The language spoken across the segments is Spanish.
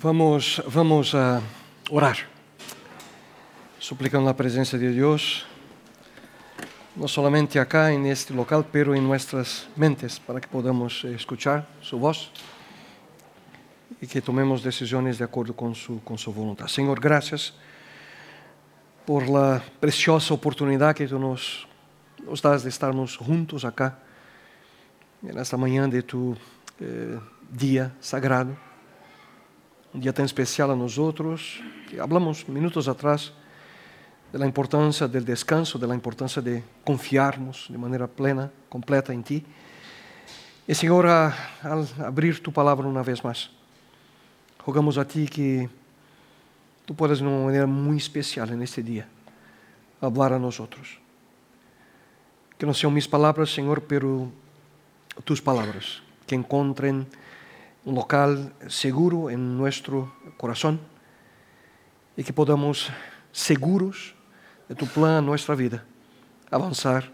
Vamos, vamos a orar, suplicando la presencia de Dios, no solamente acá en este local, pero en nuestras mentes, para que podamos escuchar su voz y que tomemos decisiones de acuerdo con su, con su voluntad. Señor, gracias por la preciosa oportunidad que tú nos, nos das de estarnos juntos acá en esta mañana de tu eh, día sagrado um dia tão especial a nós que hablamos minutos atrás da importância do descanso, da importância de confiarmos de maneira plena, completa em Ti. E, Senhor, ao abrir Tu palavra uma vez mais, rogamos a Ti que Tu puedas, de uma maneira muito especial neste dia, falar a nós outros. Que não sejam minhas palavras, Senhor, pero Tus palavras, que encontrem un local seguro en nuestro corazón y que podamos, seguros de tu plan en nuestra vida, avanzar,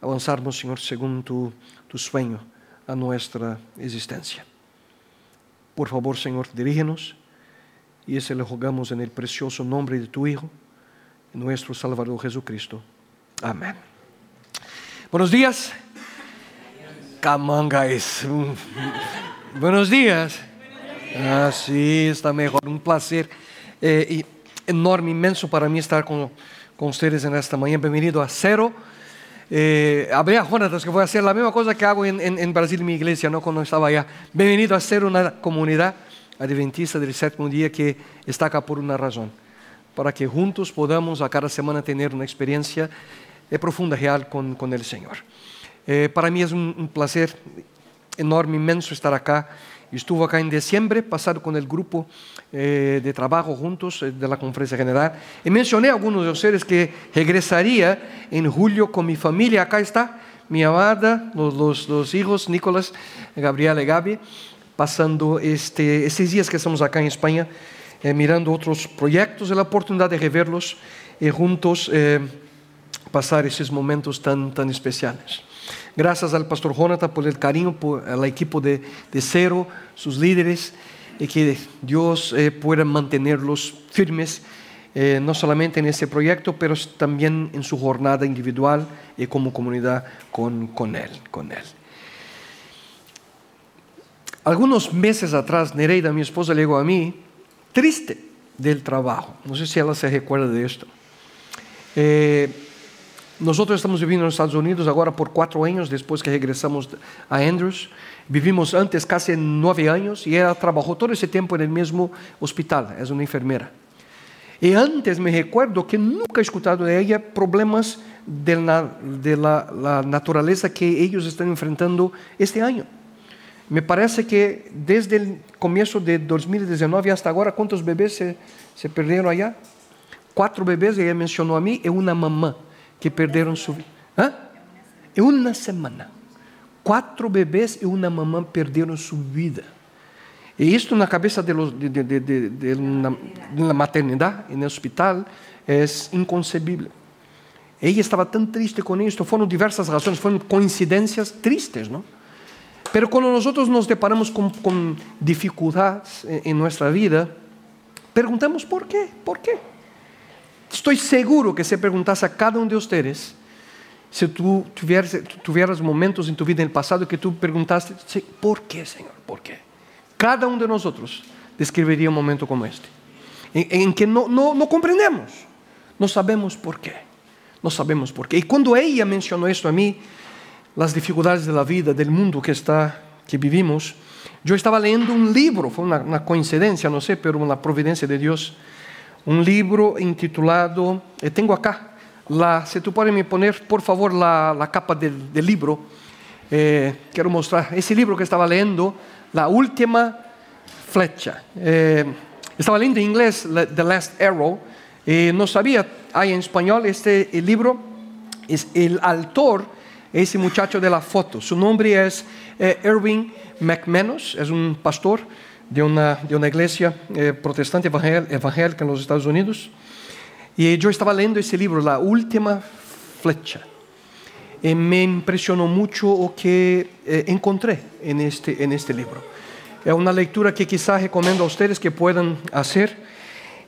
avanzarnos, Señor, según tu, tu sueño a nuestra existencia. Por favor, Señor, dirígenos y ese le rogamos en el precioso nombre de tu Hijo, nuestro Salvador Jesucristo. Amén. Buenos días. Buenos días. Ah, sí, está mejor. Un placer eh, enorme, inmenso para mí estar con, con ustedes en esta mañana. Bienvenido a Cero. Eh, habrá Jonatas que voy a hacer la misma cosa que hago en, en, Brasil en mi iglesia, ¿no? cuando estaba allá. Bienvenido a ser una comunidad adventista del séptimo día que está acá por una razón. Para que juntos podamos a cada semana tener una experiencia eh, profunda, real con, con el Señor. Eh, para mí es un, un placer enorme, inmenso estar acá. Estuvo acá en diciembre pasado con el grupo eh, de trabajo juntos eh, de la conferencia general. Y mencioné algunos de ustedes que regresaría en julio con mi familia. Acá está mi amada, los, los, los hijos, Nicolás, Gabriela y Gaby, pasando este, estos días que estamos acá en España, eh, mirando otros proyectos y la oportunidad de reverlos y juntos pasar esos momentos tan, tan especiales. Gracias al pastor Jonathan por el cariño, por el equipo de, de Cero, sus líderes, y que Dios eh, pueda mantenerlos firmes, eh, no solamente en este proyecto, pero también en su jornada individual y como comunidad con, con Él. Con él. Algunos meses atrás, Nereida, mi esposa, llegó a mí triste del trabajo. No sé si ella se recuerda de esto. Eh, nosotros estamos viviendo en Estados Unidos ahora por cuatro años después que regresamos a Andrews. Vivimos antes casi nueve años y ella trabajó todo ese tiempo en el mismo hospital, es una enfermera. Y antes me recuerdo que nunca he escuchado de ella problemas de la, de la, la que ellos están enfrentando este año. Me parece que desde el comienzo de 2019 hasta ahora, ¿cuántos bebés se, se perdieron allá? Cuatro bebés, ella mencionó a mí, y una mamá que perderam sua vida. Em uma semana. Quatro bebês e uma mamã perderam sua vida. E isto na cabeça de, de, de, de, de na, na maternidade, no hospital, é inconcebível. Ela estava tão triste com isto, foram diversas razões, foram coincidências tristes, não? Pero quando nós nos deparamos com, com dificuldades em, em nossa vida, perguntamos por quê? Por quê? Estoy seguro que se preguntas a cada uno de ustedes, si tú tuvieras, tuvieras momentos en tu vida en el pasado que tú preguntaste, ¿por qué, Señor? ¿Por qué? Cada uno de nosotros describiría un momento como este, en, en que no, no, no comprendemos, no sabemos por qué, no sabemos por qué. Y cuando ella mencionó esto a mí, las dificultades de la vida, del mundo que, está, que vivimos, yo estaba leyendo un libro, fue una, una coincidencia, no sé, pero una providencia de Dios, um livro intitulado, eu tenho acá, la, tu pode me poner, por favor, la, la capa del, del libro, eh, quero mostrar, esse livro que estava lendo, La Última Flecha. Eh, estava lendo em inglês The Last Arrow, e não sabia, aí em espanhol, este livro, es, el autor, esse muchacho de la foto, su nombre es eh, Erwin McManus, é um pastor, de uma, de uma igreja eh, protestante evangélica nos Estados Unidos. E eu estava lendo esse livro, A Última Flecha. E me impressionou muito o que eh, encontrei en este, en este livro. Es una lectura que quizá recomiendo a ustedes que puedan hacer.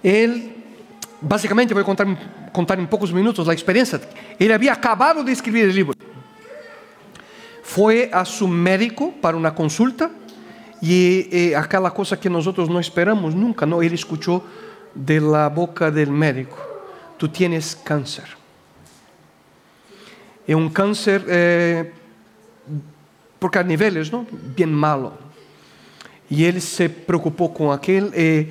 Él, básicamente, voy a contar, contar en pocos minutos la experiencia. Él había acabado de escribir el libro. Fue a su médico para una consulta y eh, aquella cosa que nosotros no esperamos nunca, no, él escuchó de la boca del médico, tú tienes cáncer. Es un cáncer eh, porque a niveles, ¿no? Bien malo. Y él se preocupó con aquel. Eh,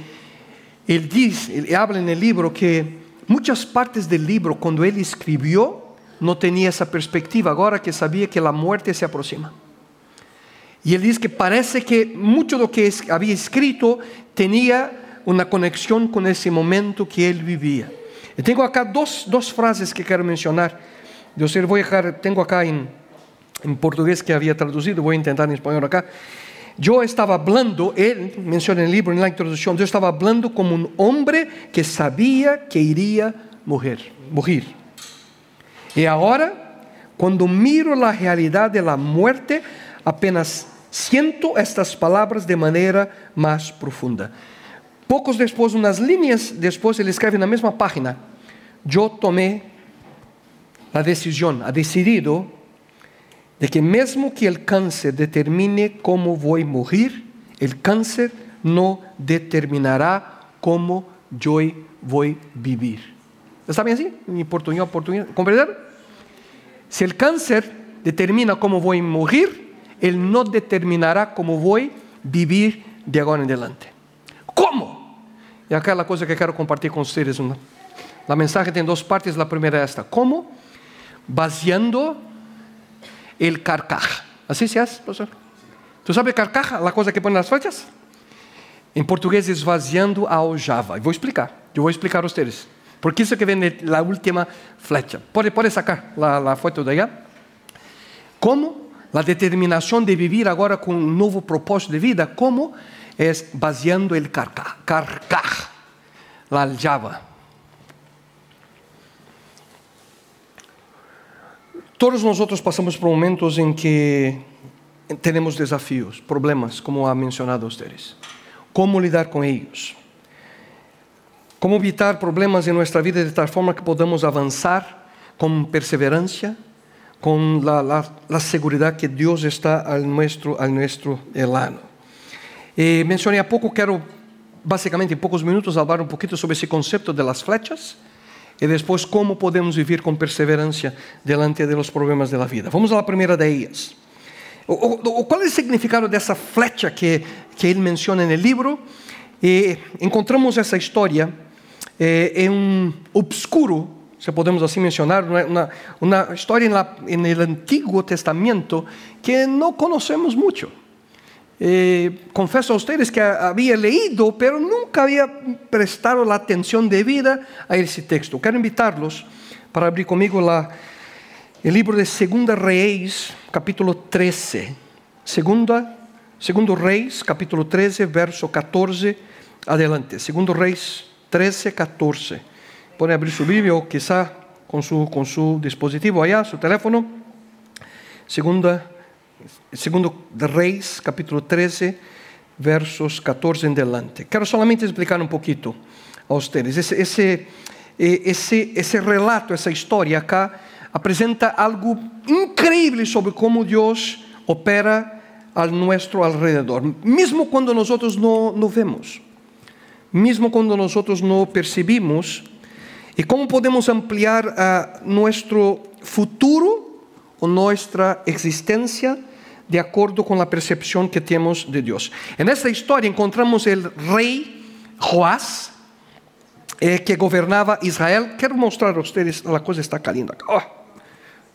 él dice, él habla en el libro que muchas partes del libro, cuando él escribió, no tenía esa perspectiva, ahora que sabía que la muerte se aproxima. Y él dice que parece que mucho de lo que había escrito tenía una conexión con ese momento que él vivía. Y tengo acá dos, dos frases que quiero mencionar. Yo voy a dejar, tengo acá en, en portugués que había traducido, voy a intentar en español acá. Yo estaba hablando, él menciona en el libro, en la introducción, yo estaba hablando como un hombre que sabía que iría morir. morir. Y ahora, cuando miro la realidad de la muerte, apenas siento estas palabras de manera más profunda. Pocos después, unas líneas después, él escribe en la misma página, yo tomé la decisión, ha decidido de que mesmo que el cáncer determine cómo voy a morir, el cáncer no determinará cómo yo voy a vivir. ¿Está bien así? En portugués, portugués. ¿Comprender? Si el cáncer determina cómo voy a morir, él no determinará cómo voy a vivir de ahora en adelante. ¿Cómo? Y acá la cosa que quiero compartir con ustedes. La mensaje tiene dos partes. La primera es esta. ¿Cómo? Baseando el carcaja. ¿Así se hace, profesor? ¿Tú sabes carcaja? La cosa que ponen las flechas. En portugués es vaziando a. Voy a explicar. Yo voy a explicar a ustedes. Porque eso que viene la última flecha. ¿Puede, puede sacar la, foto de allá? ¿Cómo? La determinación de vivir ahora con un nuevo propósito de vida. ¿Cómo? Es baseando el carcaj, carcaj la aljava. Todos nosotros pasamos por momentos en que tenemos desafíos, problemas, como ha mencionado ustedes. ¿Cómo lidar con ellos? ¿Cómo evitar problemas en nuestra vida de tal forma que podamos avanzar con perseverancia, con la, la, la seguridad que Dios está al nuestro, al nuestro lado? Eh, mencioné há pouco, quero basicamente em poucos minutos falar um pouquinho sobre esse conceito de las flechas e depois como podemos viver com perseverança delante de los problemas da vida. Vamos à primeira de ellas. Qual é o significado dessa flecha que, que ele menciona no livro? E encontramos essa história eh, em um obscuro, se podemos assim mencionar, uma, uma história no Antigo Testamento que não conhecemos muito. Eh, a ustedes que había leído, pero nunca había prestado la atención debida a ese texto. Quiero invitarlos para abrir conmigo el libro de Segunda Reyes, capítulo 13. Segunda, Segundo Reis, capítulo 13, verso 14 adelante. Segundo Reis 13, 14. Pueden abrir su Biblia o quizá con su, con su dispositivo allá, su teléfono. Segunda segundo de Reis, capítulo 13, versos 14 en adelante. Quero solamente explicar um pouquinho a ustedes. Esse, esse, esse, esse relato, essa história acá, apresenta algo incrível sobre como Deus opera ao nosso alrededor, mesmo quando nós não, não vemos, mesmo quando nós não percebemos, e como podemos ampliar a nosso futuro, ou nossa existência de acordo com a percepção que temos de Deus. Nessa história encontramos o rei Joás, eh, que governava Israel. Quero mostrar a vocês, a coisa está acá. Oh,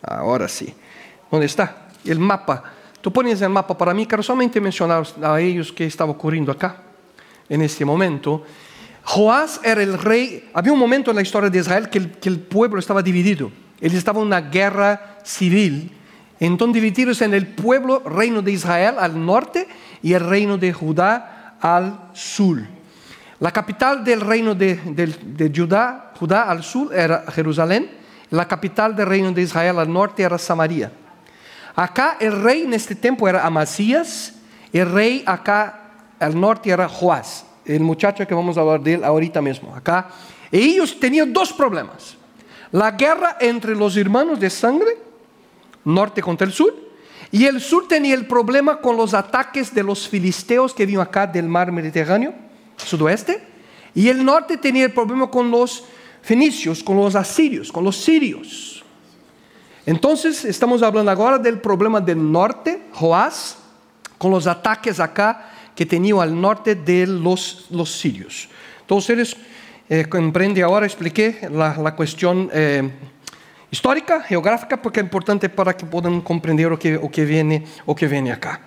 agora sim. Onde está? O mapa. Tu pones o mapa para mim, quero somente mencionar a eles que estava ocorrendo acá, neste momento. Joás era o rei. Havia um momento na história de Israel que, que o povo estava dividido. Eles estavam na guerra civil entonces divididos en el pueblo, reino de Israel al norte y el reino de Judá al sur. La capital del reino de, Judá, Judá al sur era Jerusalén, la capital del reino de Israel al norte era Samaria. Acá el rey en este tiempo era Amasías, el rey acá al norte era Joás, el muchacho que vamos a hablar de él ahorita mismo, acá. Y ellos tenían dos problemas. La guerra entre los hermanos de sangre, norte contra el sur, y el sur tenía el problema con los ataques de los filisteos que vivían acá del mar Mediterráneo, sudoeste, y el norte tenía el problema con los fenicios, con los asirios, con los sirios. Entonces, estamos hablando ahora del problema del norte, Joás, con los ataques acá que tenía al norte de los, los sirios. Ustedes eh, comprenden ahora, expliqué la, la cuestión eh, histórica, geográfica, porque es importante para que puedan comprender lo que, lo que, viene, lo que viene acá.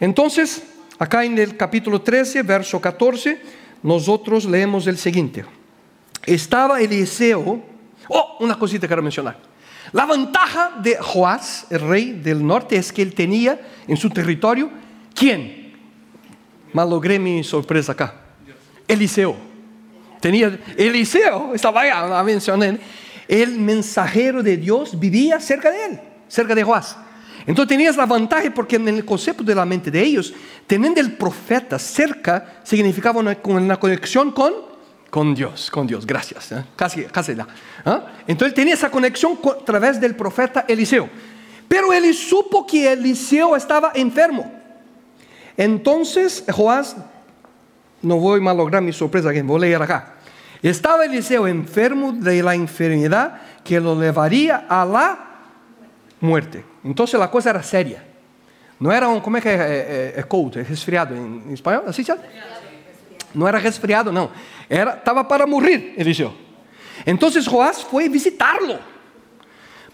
Entonces, acá en el capítulo 13, verso 14, nosotros leemos el siguiente. Estaba Eliseo, oh, una cosita quiero mencionar. La ventaja de Joás, el rey del norte, es que él tenía en su territorio, ¿quién? Malogré mi sorpresa acá. Eliseo. Tenía, Eliseo, estaba ahí, la mencioné. El mensajero de Dios vivía cerca de él, cerca de Joás. Entonces tenías la ventaja porque en el concepto de la mente de ellos, teniendo el profeta cerca, significaba una, una conexión con, con Dios, con Dios, gracias, ¿eh? casi, casi ya. ¿eh? Entonces tenía esa conexión a través del profeta Eliseo. Pero él supo que Eliseo estaba enfermo. Entonces Joás, no voy a malograr mi sorpresa, que voy a leer acá. Estaba Eliseo enfermo de la enfermedad que lo llevaría a la muerte. Entonces la cosa era seria. No era un, ¿cómo es que es, es, es cold, es resfriado en, en español? ¿Así se No era resfriado, no. Era, estaba para morir, Eliseo. Entonces Joás fue a visitarlo,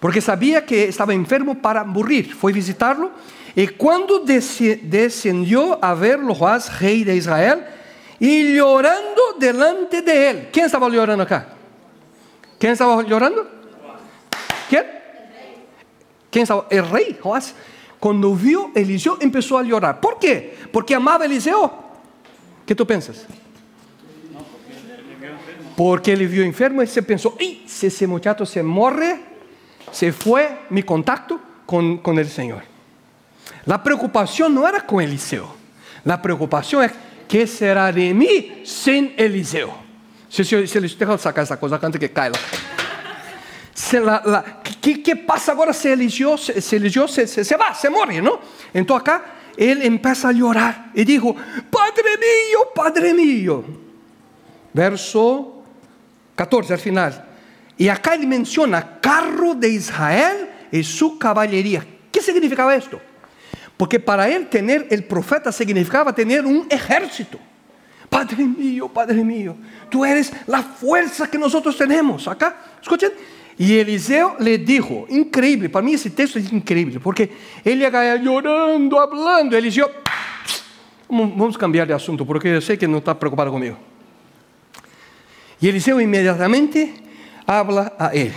porque sabía que estaba enfermo para morir. Fue a visitarlo y cuando descendió a verlo Joás, rey de Israel, y llorando delante de él. ¿Quién estaba llorando acá? ¿Quién estaba llorando? ¿Quién? ¿Quién estaba? El rey Joás. Cuando vio Eliseo empezó a llorar. ¿Por qué? Porque amaba a Eliseo. ¿Qué tú piensas? Porque él vio enfermo y se pensó, ¡y si ese muchacho se muere, se fue mi contacto con, con el Señor. La preocupación no era con Eliseo. La preocupación es, ¿qué será de mí sin Eliseo? Se, se, se les deja sacar esa cosa antes que caiga. ¿qué, ¿qué, pasa ahora si Eliseo, se, Eliseo se, se, se, va, se muere, no? Entonces acá él empieza a llorar y dijo, Padre mío, Padre mío. Verso 14 al final. Y acá él menciona carro de Israel y su caballería. ¿Qué significaba esto? Porque para él tener el profeta significaba tener un ejército. Padre mío, Padre mío, tú eres la fuerza que nosotros tenemos. Acá, escuchen. Y Eliseo le dijo, increíble, para mí ese texto es increíble, porque él llega llorando, hablando. Eliseo, vamos a cambiar de asunto, porque sé que no está preocupado conmigo. Y Eliseo inmediatamente habla a él.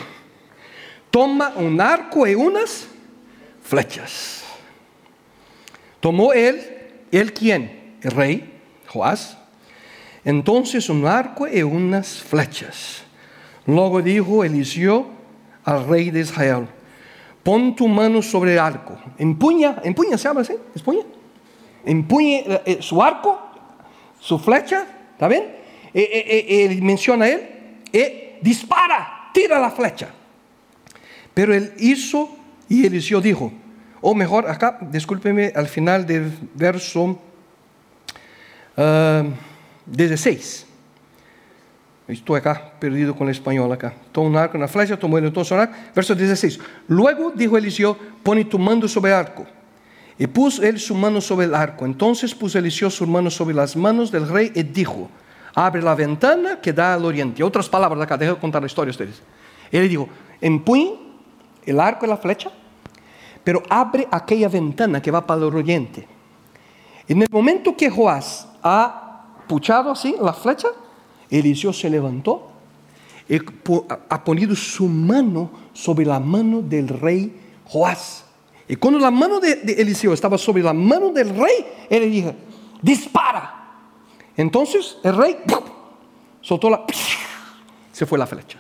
Toma un arco y unas flechas. Tomó él, él quién? El rey, Joás. Entonces un arco y unas flechas. Luego dijo Eliseo al rey de Israel, pon tu mano sobre el arco. Empuña, empuña, ¿se llama así? ¿Empuña? Empuñe eh, su arco, su flecha, ¿está bien? Eh, eh, eh, menciona él, dispara, tira la flecha. Pero él hizo y Eliseo dijo, o mejor, acá, discúlpeme, al final del verso uh, 16. Estou acá perdido com o espanhol acá. Tomou um arco na flecha, tomou ele entonces un arco. Verso 16. Luego dijo Eliseo, pone tu mando sobre el arco. Y puso él su mano sobre el arco. Entonces puso Eliseo su mano sobre las manos del rey y dijo, abre la ventana que da al oriente. Otras palabras acá, dejo contar la historia a ustedes. Él dijo, empuñe el arco y la flecha, pero abre aquella ventana que va para el oriente. En el momento que Joás ha puchado así la flecha, Eliseo se levantó y ha ponido su mano sobre la mano del rey Joás. Y cuando la mano de, Eliseo estaba sobre la mano del rey, él le dijo, dispara. Entonces el rey soltó la... Se fue la flecha.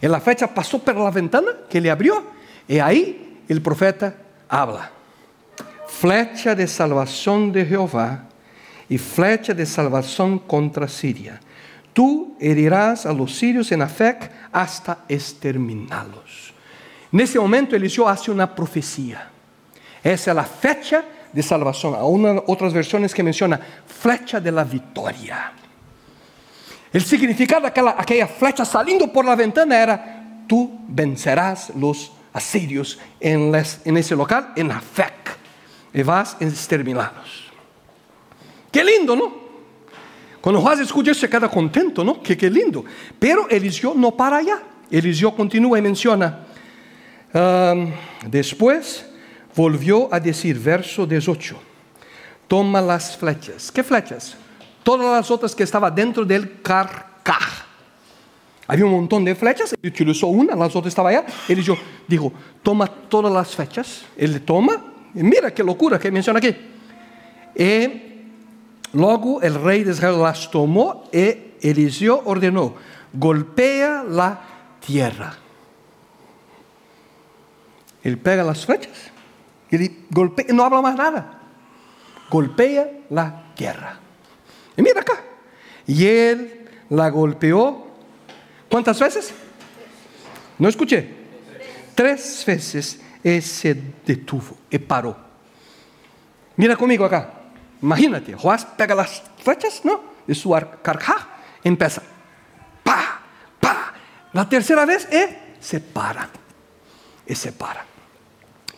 Y la flecha pasó por la ventana que le abrió y ahí el profeta habla. Flecha de salvación de Jehová y flecha de salvación contra Siria. Tú herirás a los sirios en Afec hasta exterminarlos. En ese momento Eliseo hace una profecía. Esa es la fecha de salvación. Hay otras versiones que menciona flecha de la victoria. El significado de aquella, aquella flecha saliendo por la ventana era, tú vencerás los asirios en, en ese local, en Afec, y vas a exterminarlos. Qué lindo, ¿no? Cuando Juan escucha se queda contento, ¿no? Que qué lindo. Pero Eliseo no para allá. Eliseo continúa y menciona, después volvió a decir, verso 18, toma las flechas. ¿Qué flechas? Todas las otras que estaban dentro del carcaj. Había un montón de flechas, él utilizó una, las otras estaban allá. Eliseo dijo, toma todas las flechas. Él toma, y mira qué locura que menciona aquí. Y Luego el rey de Israel las tomó y Eliseo ordenó, golpea la tierra. Él pega las flechas, y golpea, no habla más nada, golpea la tierra. Y mira acá, y él la golpeó, ¿cuántas veces? No escuché. Tres veces y se detuvo y paró. Mira conmigo acá. Imagínate, Joás pega las flechas, ¿no? De su carcaj, empieza. Pa, pa. La tercera vez, eh, se para. Y se para.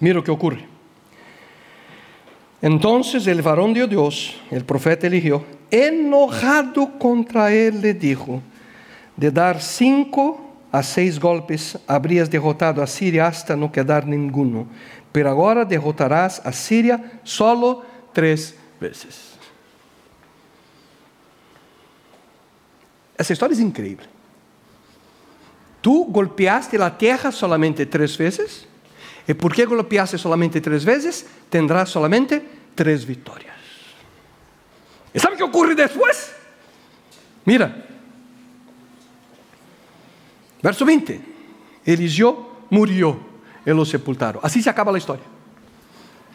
Mira lo que ocurre. Entonces el varón de Dios, el profeta eligió, enojado contra él, le dijo, de dar cinco a seis golpes habrías derrotado a Siria hasta no quedar ninguno, pero ahora derrotarás a Siria solo tres veces. Essa história é incrível. Tu golpeaste a terra solamente três vezes, e porque golpeaste solamente três vezes, tendrás solamente três vitórias. E sabe o que ocorre depois? Mira, verso 20: Eliseu murió e lo sepultaram. Assim se acaba a história.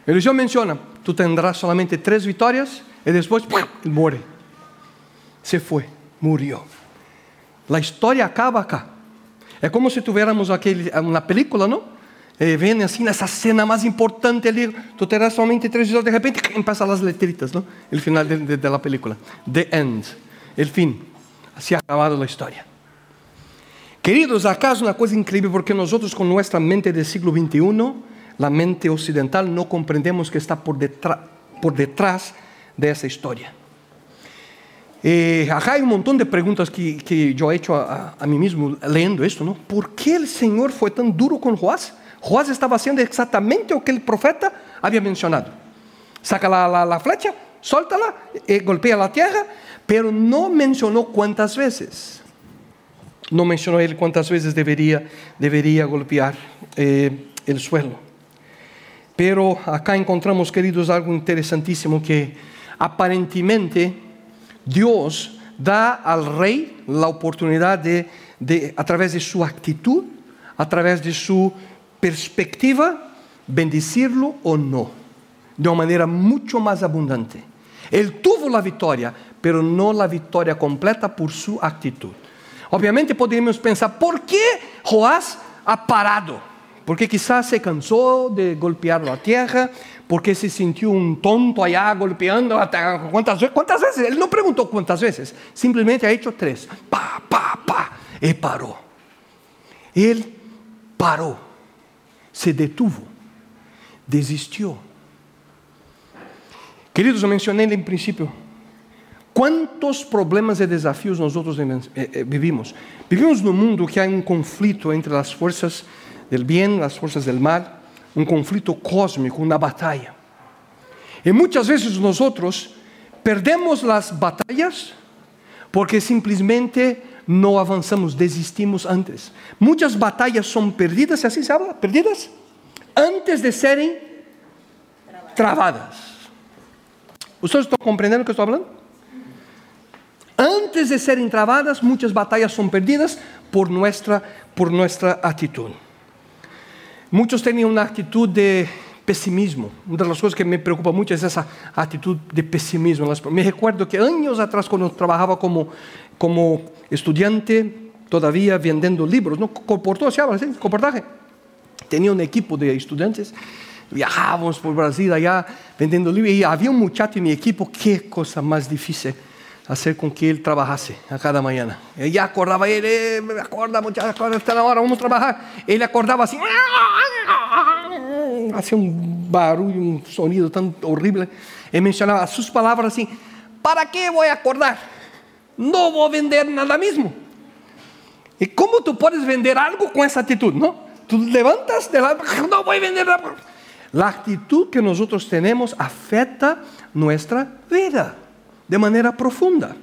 Eliseu menciona: tú tendrás solamente tres victorias y después muere. Se fue, murió. La historia acaba acá. Es como si tuviéramos una película, ¿no? Eh, ven así esa escena más importante ali, tú tendrás solamente tres victorias, de repente empiezan las letritas, ¿no? El final de, de la película. The end. El fin. Así ha acabado la historia. Queridos, acaso una cosa increíble porque nosotros con nuestra mente del siglo XXI la mente occidental no comprendemos que está por, detrás de esa historia. Eh, acá hay un montón de preguntas que, yo he hecho a, mí mismo leyendo esto, ¿no? ¿Por qué el Señor fue tan duro con Joás? Joás estaba haciendo exactamente lo que el profeta había mencionado. Saca la flecha, suéltala, eh, golpea la tierra, pero no mencionó cuántas veces. No mencionó él cuántas veces debería, debería golpear eh, el suelo. Pero acá encontramos, queridos, algo interesantísimo que aparentemente Dios da al rey la oportunidad de, de, a través de su actitud, a través de su perspectiva, bendecirlo o no, de una manera mucho más abundante. Él tuvo la victoria, pero no la victoria completa por su actitud. Obviamente podríamos pensar, ¿por qué Joás ha parado? porque quizás se cansó de golpear la tierra, porque se sintió un tonto allá golpeando tierra. ¿Cuántas? ¿Cuántas veces? Él no preguntó cuántas veces, simplemente ha hecho tres. Pa, pa, pa, y paró. Él paró, se detuvo, desistió. Queridos, eu mencionei en principio, ¿Cuántos problemas y desafíos nosotros eh, eh, vivimos? Vivimos en un mundo que hay un conflicto entre las fuerzas del bien, las fuerzas del mal, un conflicto cósmico, una batalla. Y muchas veces nosotros perdemos las batallas porque simplemente no avanzamos, desistimos antes. Muchas batallas son perdidas, así se habla, perdidas, antes de serem travadas. ¿Ustedes están comprendiendo lo que estoy hablando? Antes de serem travadas, muchas batallas son perdidas por nuestra, por nuestra actitud. Muchos tenían una actitud de pesimismo. Una de las cosas que me preocupa mucho es esa actitud de pesimismo. Me recuerdo que años atrás, cuando trabajaba como, como estudiante, todavía vendiendo libros, ¿no? Comportó, se llama así, comportaje. Tenía un equipo de estudiantes, viajábamos por Brasil allá vendiendo libros y había un muchacho en mi equipo, qué cosa más difícil hacer con que él trabajase a cada mañana. Ella acordaba, él, eh, me acorda muchachos, está la hora, vamos a trabajar. Él acordaba así, hacía un barullo, un sonido tan horrible. Él mencionaba sus palabras así, ¿para qué voy a acordar? No voy a vender nada mismo. ¿Y cómo tú puedes vender algo con esa actitud? No, tú levantas de la, no voy a vender nada. La actitud que nosotros tenemos afecta nuestra vida de manera profunda.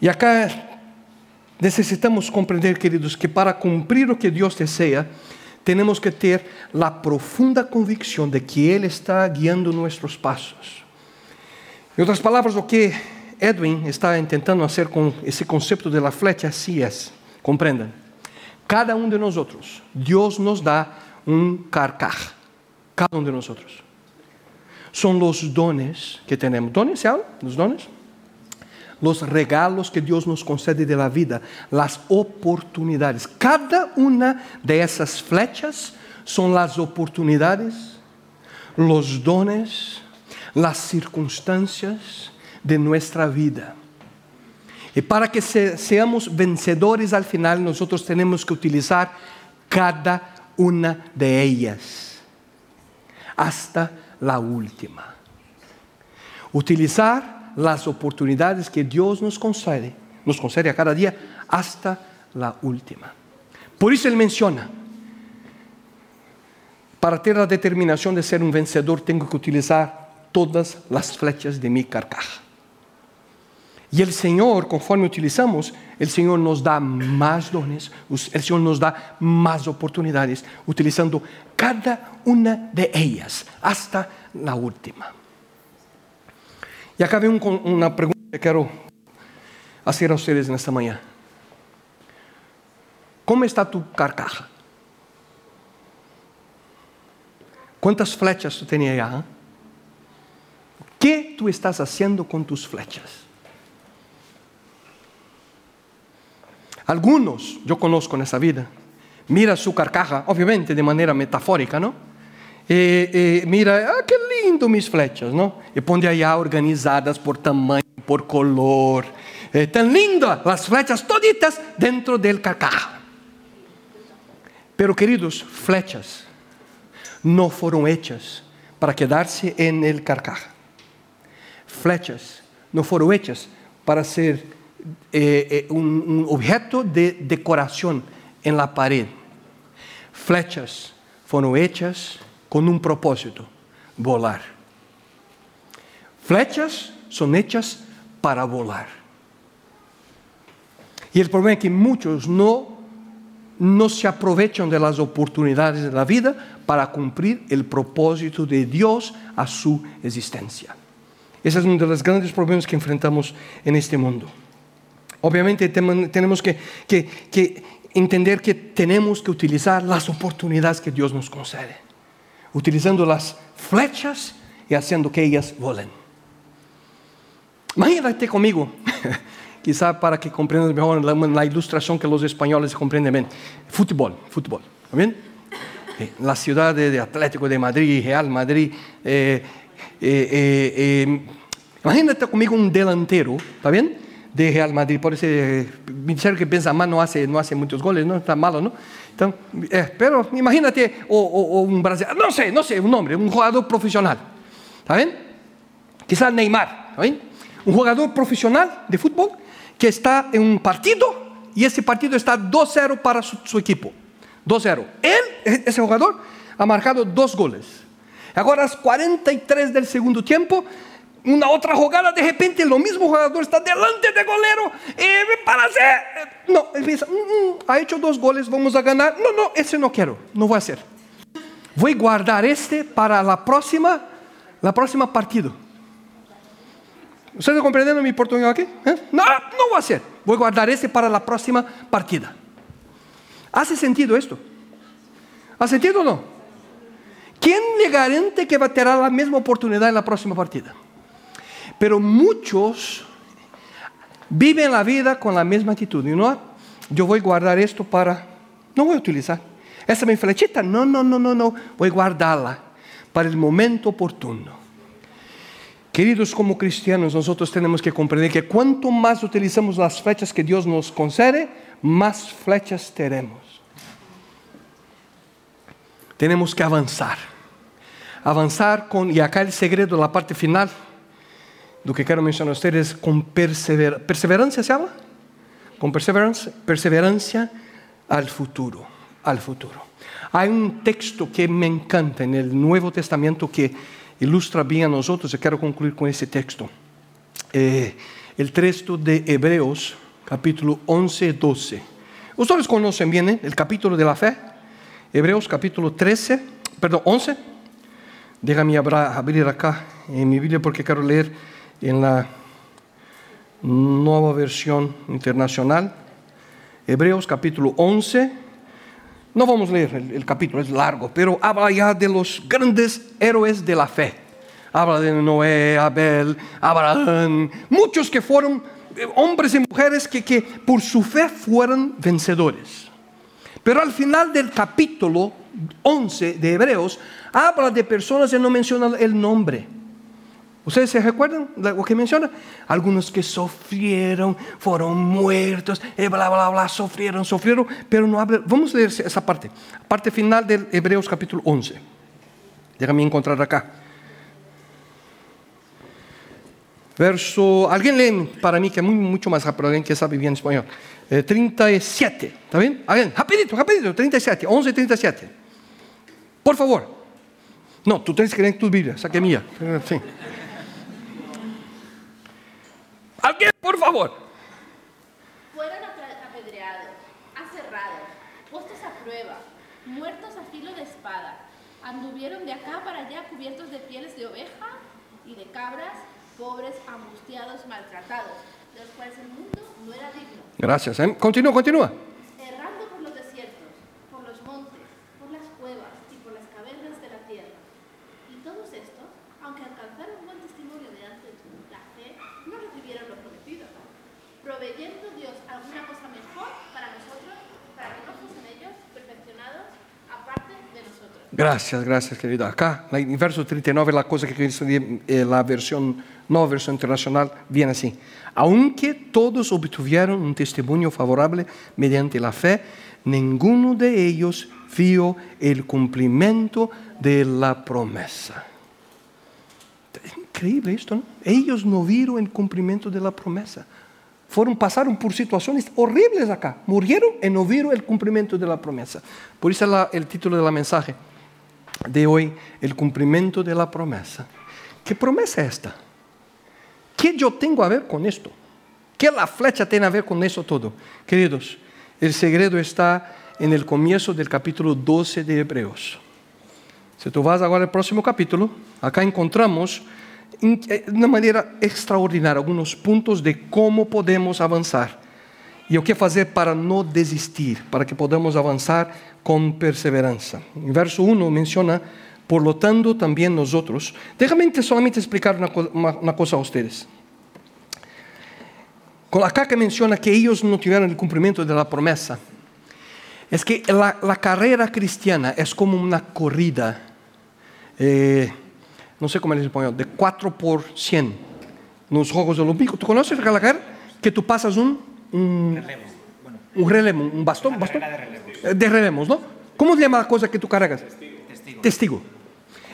Y acá necesitamos comprender, queridos, que para cumplir lo que Dios desea, tenemos que tener la profunda convicción de que Él está guiando nuestros pasos. En otras palabras, lo que Edwin está intentando hacer con ese concepto de la flecha, así es, comprendan. Cada uno de nosotros, Dios nos da un carcaj, cada uno de nosotros. Son los dones que tenemos. ¿Dones se habla? ¿Los dones? Los regalos que Dios nos concede de la vida, las oportunidades. Cada una de esas flechas son las oportunidades, los dones, las circunstancias de nuestra vida. Y para que seamos vencedores al final, nosotros tenemos que utilizar cada una de ellas, hasta la última. Utilizar las oportunidades que Dios nos concede, nos concede a cada día hasta la última. Por eso Él menciona, para tener la determinación de ser un vencedor tengo que utilizar todas las flechas de mi carcaja. Y el Señor, conforme utilizamos, el Señor nos da más dones, el Señor nos da más oportunidades, utilizando cada una de ellas hasta la última. Y acá vem una pregunta que quiero hacer a ustedes en esta mañana. ¿Cómo está tu carcaja? ¿Cuántas flechas tú tenías allá? ¿Qué tú estás haciendo con tus flechas? Algunos, yo conozco en esa vida, mira su carcaja, obviamente de manera metafórica, ¿no? E, e, mira, ah, que lindo mis flechas, não? E põe allá organizadas por tamanho, por color. É tão linda as flechas toditas dentro del carcajo. Pero queridos, flechas não foram hechas para quedar-se en el carcajo. Flechas não foram hechas para ser eh, un objeto de decoração en la pared. Flechas foram hechas con un propósito, volar. Flechas son hechas para volar. Y el problema es que muchos no, no se aprovechan de las oportunidades de la vida para cumplir el propósito de Dios a su existencia. Ese es uno de los grandes problemas que enfrentamos en este mundo. Obviamente tenemos que, que, que entender que tenemos que utilizar las oportunidades que Dios nos concede utilizando las flechas y haciendo que ellas volen. Imagínate conmigo, quizá para que comprendas mejor la, ilustración que los españoles comprenden bien. Fútbol, fútbol, ¿bien? Eh, la ciudad de, Atlético de Madrid, Real Madrid. Eh, eh, imagínate conmigo un delantero, ¿está bien? De Real Madrid, por ese ministério que pensa más no hace, no hace muchos goles, ¿no? Está malo, ¿no? É, pero imagínate o, o, um brasileiro, não sei, não sei o nome, um jogador profissional, tá vendo? Quizás Neymar, tá vendo? Um jogador de futebol que está em um partido e esse partido está 2-0 para su, equipo. 2-0. Ele, esse jogador, ha marcado dois goles. Agora, às 43 do segundo tempo, una otra jugada, de repente lo mismo jugador está delante de golero y para hacer. No, él piensa, mm, mm, ha hecho dos goles, vamos a ganar. No, no, ese no quiero, no voy a hacer. Voy a guardar este para la próxima, la próxima partido. ¿Ustedes comprenden mi portugués aquí? ¿Eh? No, no voy a hacer. Voy a guardar este para la próxima partida. ¿Hace sentido esto? ¿Hace sentido o no? ¿Quién le garante que va a tener la misma oportunidad en la próxima partida? Pero muchos viven la vida con la misma actitud. No, yo voy a guardar esto para, no voy a utilizar. Esa es mi flechita, no, no, no, no, no, voy a guardarla para el momento oportuno. Queridos, como cristianos, nosotros tenemos que comprender que cuanto más utilizamos las flechas que Dios nos concede, más flechas tenemos. Tenemos que avanzar. Avanzar con, y acá el segredo, la parte final, lo que quiero mencionar a ustedes, con perseverancia. ¿Perseverancia se habla? Con perseverancia, perseverancia al futuro, al futuro. Hay un texto que me encanta en el Nuevo Testamento que ilustra bien a nosotros. Yo quiero concluir con ese texto. Eh, el texto de Hebreos, capítulo 11, 12. Ustedes conocen bien eh, el capítulo de la fe. Hebreos, capítulo 13, perdón, 11. Déjame abrir acá en mi Biblia porque quiero leer en la nueva versión internacional. Hebreos, capítulo 11 no vamos a leer el, capítulo, es largo, pero habla ya de los grandes héroes de la fe. Habla de Noé, Abel, Abraham, muchos que fueron eh, hombres y mujeres que, que por su fe fueron vencedores. Pero al final del capítulo 11 de Hebreos, habla de personas y no menciona el nombre. ¿Ustedes se recuerdan lo que menciona? Algunos que sufrieron, fueron muertos, y bla, bla, bla, sufrieron, sufrieron, pero no habla. Vamos a leer esa parte, parte final de Hebreos capítulo 11. Déjame encontrar acá. Verso, alguien lee para mí que es mucho más rápido, alguien que sabe bien español. 37, eh, ¿está bien? Alguien, rapidito, rapidito, 37, 11, 37. Por favor. No, tú tienes que leer tu Biblia, saque mía. Sí. Alguien, por favor. Fueron apedreados, aserrados, puestos a prueba, muertos a filo de espada. Anduvieron de acá para allá cubiertos de pieles de oveja y de cabras, pobres, angustiados, maltratados, de los cuales el mundo no era digno. Gracias. ¿eh? Continúa, continúa. Gracias, gracias, querido. Acá, en verso 39, la cosa que quiero eh, la versión, nueva versión internacional, viene así. Aunque todos obtuvieron un testimonio favorable mediante la fe, ninguno de ellos vio el cumplimiento de la promesa. Increíble esto, ¿no? Ellos no vieron el cumplimiento de la promesa. Fueron, pasaron por situaciones horribles acá. Murieron y no vieron el cumplimiento de la promesa. Por eso es el título de la mensaje de hoy, el cumplimiento de la promesa. ¿Qué promesa es esta? ¿Qué yo tengo a ver con esto? ¿Qué la flecha tiene a ver con eso todo? Queridos, el secreto está en el comienzo del capítulo 12 de Hebreos. Si tú vas ahora al próximo capítulo, acá encontramos de una manera extraordinaria algunos puntos de cómo podemos avanzar y o que hacer para no desistir, para que podamos avanzar con perseverancia. En verso 1 menciona, por lo tanto, también nosotros. Déjame solamente explicar una, cosa a ustedes. Con acá que menciona que ellos no tuvieron el cumplimiento de la promesa, es que la, carrera cristiana es como una corrida, eh, no sé cómo les español, de 4 por 100 los Juegos Olímpicos. ¿Tú conoces la carrera? Que tú pasas un, un relevo, un, relevo, un bastón, bastón de remos, ¿no? ¿Cómo se llama la cosa que tú cargas? Testigo. Testigo.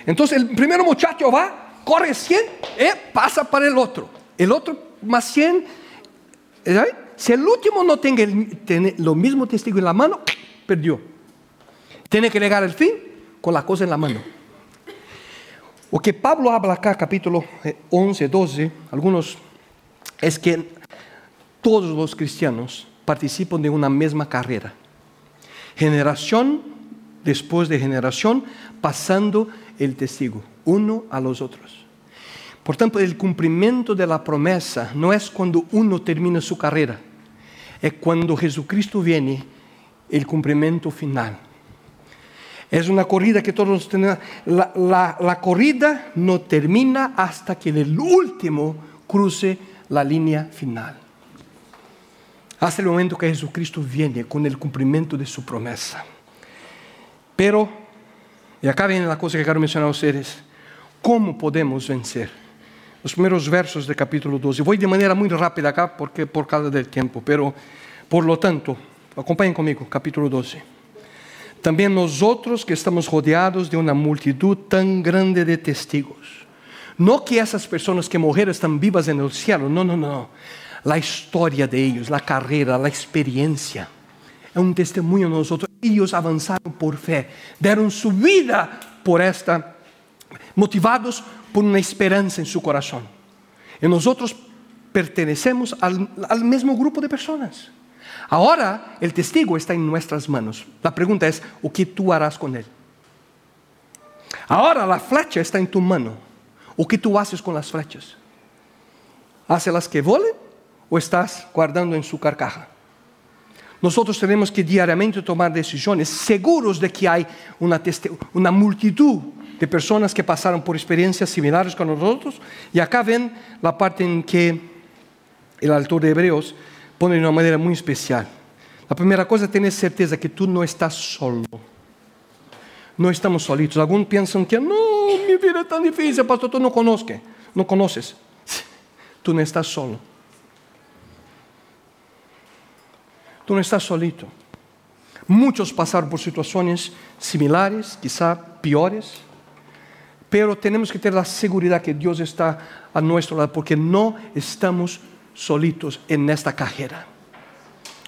Entonces el primer muchacho va, corre 100 y eh, pasa para el otro. El otro más 100. ¿sabes? Si el último no tenga el, lo mismo testigo en la mano, perdió. Tiene que llegar al fin con la cosa en la mano. Lo que Pablo habla acá, capítulo 11, eh, 12, algunos, es que todos los cristianos participan de una misma carrera generación después de generación, pasando el testigo, uno a los otros. Por tanto, el cumplimiento de la promesa no es cuando uno termina su carrera, es cuando Jesucristo viene el cumplimiento final. Es una corrida que todos tenemos. La, la, la, corrida no termina hasta que el último cruce la línea final. Hasta el momento que Jesucristo viene con el cumplimiento de su promesa. Pero, y acá viene la cosa que quiero mencionar a ustedes, ¿cómo podemos vencer? Los primeros versos del capítulo 12. Voy de manera muy rápida acá porque por causa del tiempo, pero por lo tanto, acompañen conmigo, capítulo 12. También nosotros que estamos rodeados de una multitud tan grande de testigos. No que esas personas que morreram están vivas en el cielo, no, no, no. La historia de ellos, la carrera, la experiencia. Es un testimonio de nosotros. Ellos avanzaron por fe, dieron su vida por esta, motivados por una esperanza en su corazón. Y nosotros pertenecemos al, al mismo grupo de personas. Ahora el testigo está en nuestras manos. La pregunta es, ¿o qué tú harás con él? Ahora la flecha está en tu mano. ¿O qué tú haces con las flechas? ¿Hacelas que volen o estás guardando en su carcaja? Nosotros tenemos que diariamente tomar decisiones seguros de que hay una, multitud de personas que pasaron por experiencias similares con nosotros. Y acá ven la parte en que el autor de Hebreos pone de una manera muy especial. La primera cosa tener certeza que tú no estás solo. No estamos solitos. Algunos piensan que no, mi vida es tan difícil, pastor, tú no conoces. No conoces. Tú no estás solo. Tú no estás solito. Muchos pasaron por situaciones similares, quizá peores, pero tenemos que tener la seguridad que Dios está a nuestro lado porque no estamos solitos en esta carrera.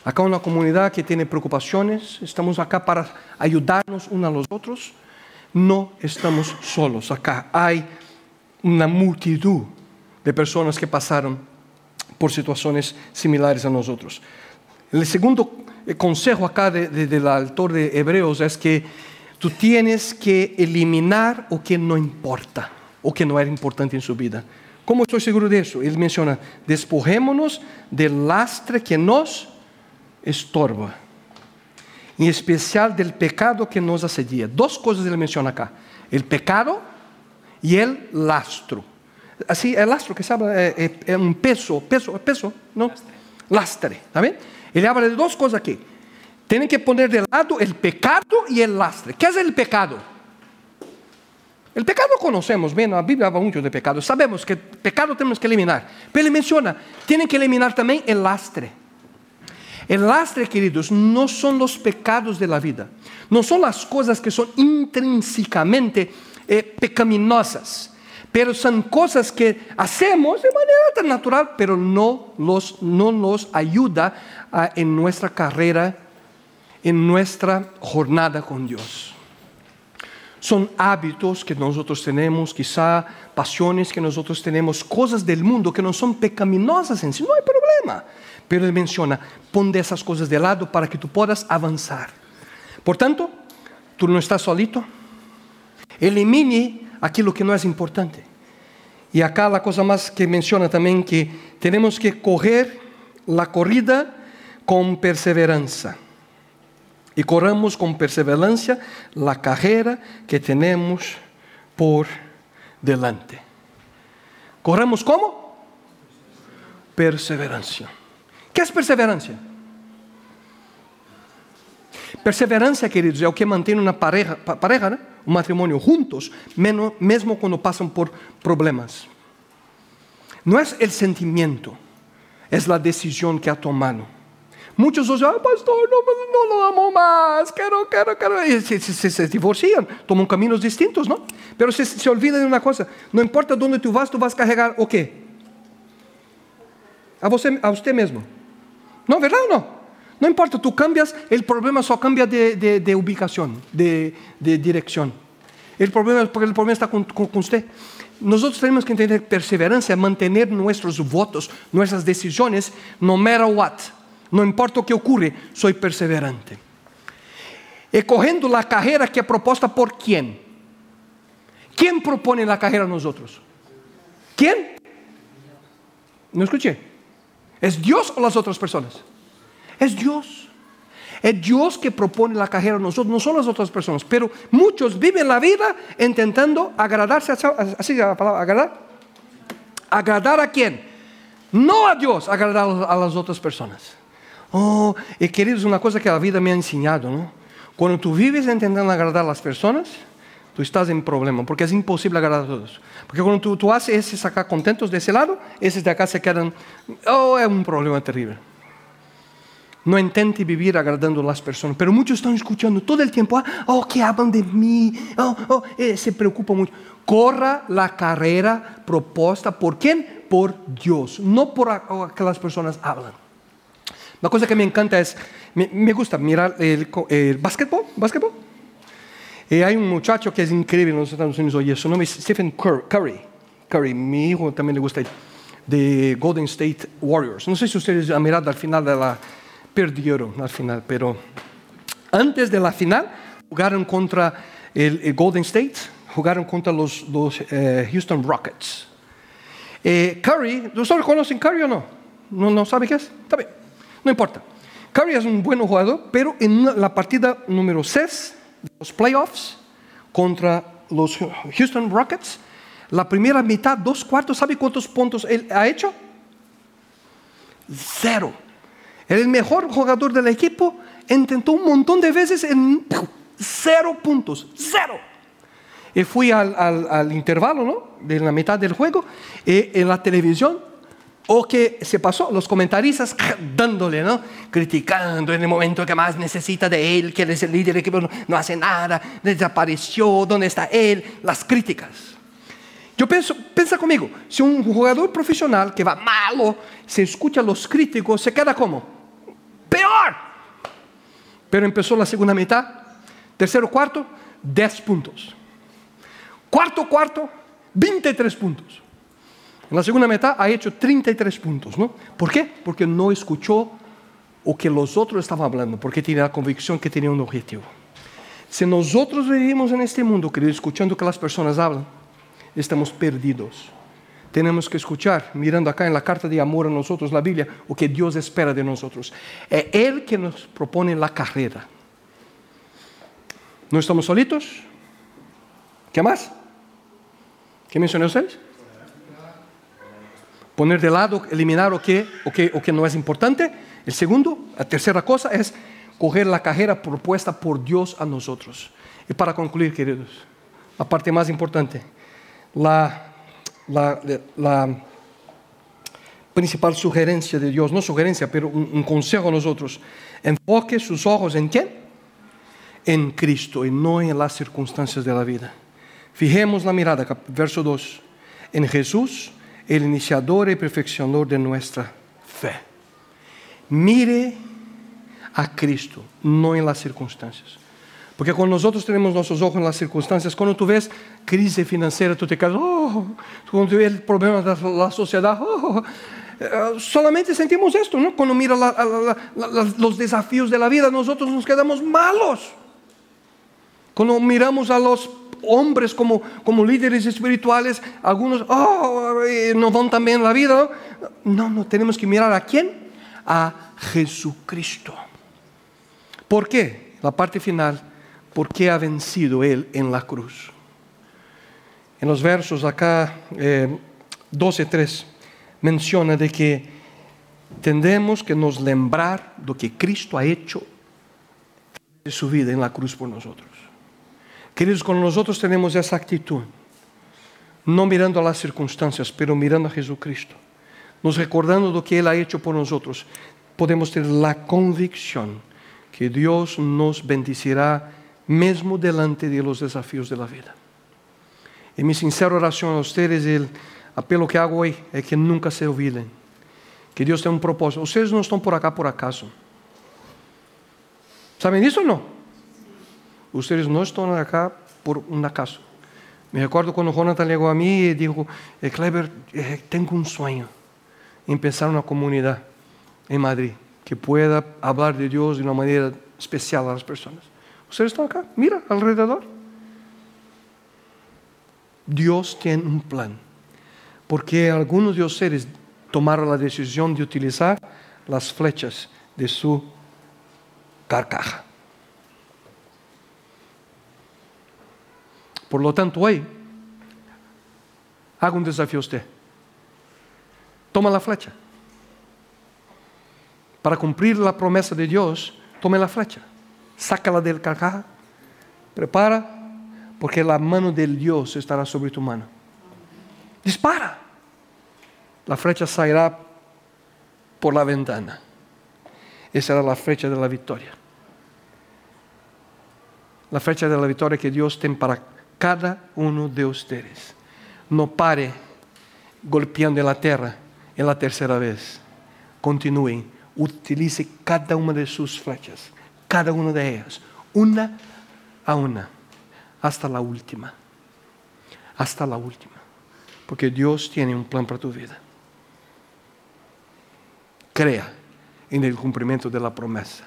Acá una comunidad que tiene preocupaciones, estamos acá para ayudarnos unos a los otros. No estamos solos acá. Hay una multitud de personas que pasaron por situaciones similares a nosotros. El segundo consejo acá del autor de Hebreos es que tú tienes que eliminar o que no importa, o que no era importante en su vida. ¿Cómo estoy seguro de eso? Él menciona, despojémonos del lastre que nos estorba, en especial del pecado que nos asedia. Dos cosas él menciona acá, el pecado y el lastro. Así, el lastro que se habla es, eh, eh, un peso, peso, peso, ¿no? Lastre. Lastre, ¿está bien? Él habla de dos cosas aquí. Tienen que poner de lado el pecado y el lastre. ¿Qué es el pecado? El pecado conocemos bien, la Biblia habla mucho de pecado, sabemos que pecado tenemos que eliminar, pero él menciona, tienen que eliminar también el lastre. El lastre, queridos, no son los pecados de la vida, no son las cosas que son intrínsecamente eh, pecaminosas, pero son cosas que hacemos de manera tan natural, pero no los, no nos ayuda en nuestra carrera, en nuestra jornada con Dios. Son hábitos que nosotros tenemos, quizá pasiones que nosotros tenemos, cosas del mundo que no son pecaminosas en sí, no hay problema. Pero él menciona, pon de esas cosas de lado para que tú puedas avanzar. Por tanto, tú no estás solito. Elimine aquello que no es importante. Y acá la cosa más que menciona también que tenemos que coger la corrida con perseverancia y corramos con perseverancia la carrera que tenemos por delante. ¿Corramos cómo? Perseverancia. ¿Qué es perseverancia? Perseverancia, queridos, es lo que mantiene una pareja, pareja un matrimonio juntos, mesmo cuando pasan por problemas. No es el sentimiento, es la decisión que ha tomado. Muchos dicen, ah, pastor, no, no, lo amo más, quiero, quiero, quiero. Y se, se, se, divorcian, toman caminos distintos, ¿no? Pero se, se olvidan de una cosa, no importa dónde tú vas, tú vas a cargar o qué? A, você, a usted mesmo. ¿No, verdad o no? No importa, tú cambias, el problema solo cambia de, de, ubicación, de, de, dirección. El problema, el problema está con, usted. Nosotros tenemos que tener perseverancia, mantener nuestros votos, nuestras decisiones, no matter what. No importa o que ocurre, soy perseverante. E la carrera que é proposta por quem? Quem propõe a carreira a nós outros? Quem? Não. ¿Es Deus ou as outras pessoas? Es Deus. Es Dios que propone la carrera a nosotros, no son las otras personas. Pero muchos viven la vida intentando agradarse, así la palabra, agradar. ¿Agradar a quién? No a Dios, agradar a las otras personas. Oh, y queridos, una cosa que la vida me ha enseñado, ¿no? Cuando tú vives intentando agradar a las personas, tú estás en problema, porque es imposible agradar a todos. Porque cuando tú, tú haces esos acá contentos de ese lado, esos de acá se quedan, oh, es un problema terrible. No intente vivir agradando a las personas, pero muchos están escuchando todo el tiempo, ah, oh, que hablan de mí, oh, oh, eh, se preocupa mucho. Corra la carrera propuesta por quién? Por Dios, no por lo que las personas hablan. La cosa que me encanta es, me, gusta mirar el, el básquetbol, básquetbol. Y hay un muchacho que es increíble en los Estados Unidos hoy, su nombre es Stephen Curry. Curry, mi hijo también le gusta, de Golden State Warriors. No sé si ustedes han mirado al final de la, perdieron al final, pero antes de la final jugaron contra el, Golden State, jugaron contra los, eh, Houston Rockets. Eh, Curry, ¿ustedes conocen Curry o no? ¿No, no sabe qué es? Está bien. No importa. Curry es un buen jugador, pero en la partida número 6 de los playoffs contra los Houston Rockets, la primera mitad, dos cuartos, ¿sabe cuántos puntos él ha hecho? Cero. El mejor jugador del equipo intentó un montón de veces en cero puntos, cero. Y fui al, al intervalo ¿no? de la mitad del juego y en la televisión o que se pasó, los comentaristas dándole, ¿no? Criticando en el momento que más necesita de él, que es el líder del equipo, no, hace nada, desapareció, ¿dónde está él? Las críticas. Yo pienso, piensa conmigo, si un jugador profesional que va malo, se escucha a los críticos, se queda como peor. Pero empezó la segunda mitad, tercero, cuarto, 10 puntos. Cuarto, cuarto, 23 puntos. En la segunda mitad ha hecho 33 puntos, ¿no? ¿Por qué? Porque no escuchó o que los otros estaban hablando, porque tiene la convicción que tenía un objetivo. Si nosotros vivimos en este mundo, querido, escuchando que las personas hablan, estamos perdidos. Tenemos que escuchar, mirando acá en la carta de amor a nosotros, la Biblia, o que Dios espera de nosotros. Es Él que nos propone la carrera. ¿No estamos solitos? ¿Qué más? ¿Qué mencionó ustedes? poner de lado, eliminar o que, o que, o que no es importante. El segundo, la tercera cosa es coger la carrera propuesta por Dios a nosotros. Y para concluir, queridos, la parte más importante, la, la, principal sugerencia de Dios, no sugerencia, pero un, un, consejo a nosotros, enfoque sus ojos en quién? En Cristo y no en las circunstancias de la vida. Fijemos la mirada, verso 2, en Jesús el iniciador y perfeccionador de nuestra fe. Mire a Cristo, no en las circunstancias. Porque cuando nosotros tenemos nuestros ojos en las circunstancias, cuando tú ves crisis financiera, tú te quedas, oh, cuando tú ves el problema de la sociedad, oh, eh, solamente sentimos esto, ¿no? Cuando mira los desafíos de la vida, nosotros nos quedamos malos. Cuando miramos a los hombres como, como líderes espirituales, algunos oh, no van tan bien la vida. No, no, tenemos que mirar a quién? A Jesucristo. ¿Por qué? La parte final, porque ha vencido Él en la cruz. En los versos acá, eh, 12.3, menciona de que tendremos que nos lembrar lo que Cristo ha hecho de su vida en la cruz por nosotros. Queridos, cuando nosotros tenemos esa actitud, no mirando a las circunstancias, pero mirando a Jesucristo, nos recordando lo que Él ha hecho por nosotros, podemos tener la convicción que Dios nos bendecirá mesmo delante de los desafíos de la vida. En mi sincera oración a ustedes, el apelo que hago hoy es que nunca se olviden que Dios tiene un propósito. Ustedes no están por acá por acaso. ¿Saben eso o no? ustedes no están acá por un acaso. Me recuerdo cuando Jonathan llegó a mí y dijo, eh, eh, tengo un sueño, empezar una comunidad en Madrid que pueda hablar de Dios de una manera especial a las personas. Ustedes están acá, mira alrededor. Dios tiene un plan, porque algunos de ustedes tomaron la decisión de utilizar las flechas de su carcaja. Por lo tanto, hoy, haga un desafío a usted. Toma la flecha. Para cumplir la promesa de Dios, tome la flecha. Sácala del carcaja. Prepara, porque la mano del Dios estará sobre tu mano. Dispara. La flecha sairá por la ventana. Esa era la flecha de la victoria. La flecha de la victoria que Dios tiene para cada uno de ustedes. No pare golpeando la tierra en la tercera vez. Continúen. Utilice cada una de sus flechas, cada una de ellas, una a una, hasta la última. Hasta la última. Porque Dios tiene un plan para tu vida. Crea en el cumplimiento de la promesa.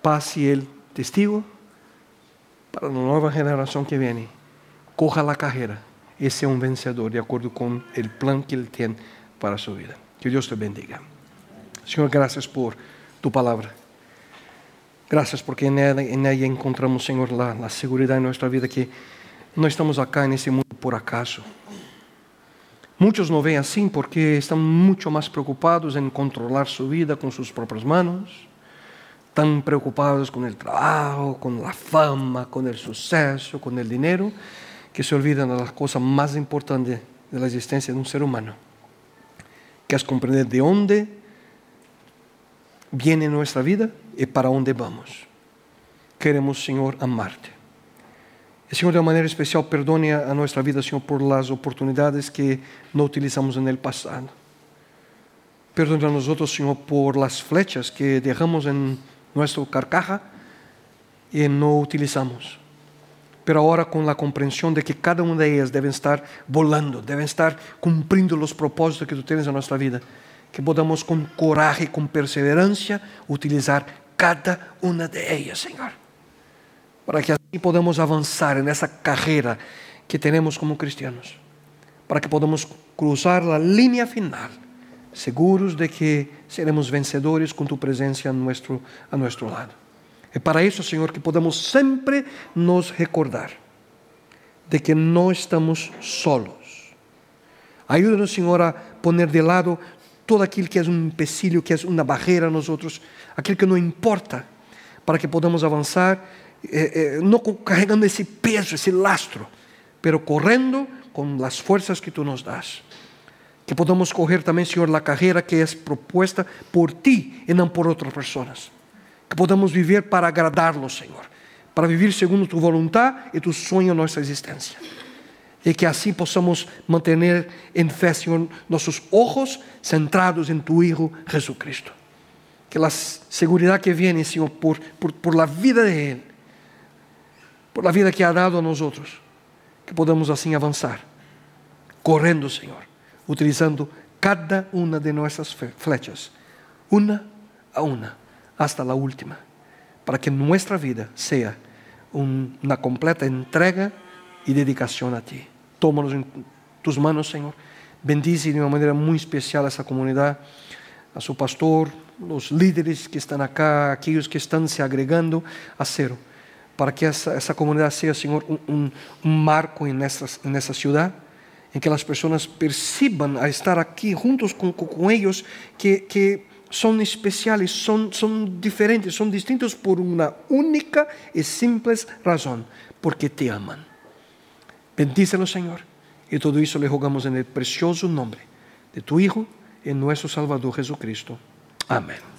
Paz el testigo para la nueva generación que viene. Coja la carrera y sea un vencedor de acuerdo con el plan que Él tiene para su vida. Que Dios te bendiga. Señor, gracias por tu palabra. Gracias porque en ella, encontramos, Señor, la, la seguridad en nuestra vida que no estamos acá en este mundo por acaso. Muchos no ven así porque están mucho más preocupados en controlar su vida con sus propias manos, tan preocupados con el trabajo, con la fama, con el suceso, con el dinero, que se olvidan de las cosas más importantes de la existencia de un ser humano, que es comprender de dónde viene nuestra vida y para dónde vamos. Queremos, Señor, amarte. El Señor de una manera especial perdone a nuestra vida, Señor, por las oportunidades que no utilizamos en el pasado. Perdone a nosotros, Señor, por las flechas que dejamos en nuestro carcaja y no utilizamos. Pero ahora con la comprensión de que cada una de ellas debe estar volando, deben estar cumpliendo los propósitos que tú tienes en nuestra vida, que podamos con coraje, con perseverancia, utilizar cada una de ellas, Señor. Para que así podamos avanzar en esa carrera que tenemos como cristianos. Para que podamos cruzar la línea final, seguros de que seremos vencedores con tu presencia a nuestro, a nuestro lado. Es para eso, Señor, que podamos siempre nos recordar de que no estamos solos. Ayúdanos, Señor, a poner de lado todo aquilo que é um empecilho, que é uma barreira a nós outros, aquilo que não importa, para que podamos avançar, eh, eh, não carregando esse peso, esse lastro, pero correndo com as forças que tu nos das. Que podamos correr também, Senhor, a carreira que é proposta por ti e não por outras pessoas. Que podamos viver para agradá-lo, Senhor, para viver segundo tu vontade e tu sonho nossa existência. E que assim possamos manter em fé, Senhor, nossos olhos centrados em Tu Hijo Jesucristo. Que a segurança que vem, Senhor, por, por, por la vida de Ele, por la vida que ha dado a nós outros, que podamos assim avançar, correndo, Senhor, utilizando cada uma de nossas flechas, uma a uma, hasta a última, para que nossa vida seja uma completa entrega e dedicação a Ti. Tómanos en tus manos, Señor. Bendice de una manera muy especial a esa comunidad, a su pastor, los líderes que están acá, aquellos que están se agregando a cero, para que esa, comunidad sea, Señor, un, marco en esa, ciudad, en que las personas perciban a estar aquí juntos con, ellos que, que son especiales, son, son diferentes, son distintos por una única y simple razón, porque te aman. Bendícelo, Señor. Y todo eso le jugamos en el precioso nombre de tu Hijo y nuestro Salvador Jesucristo. Amén.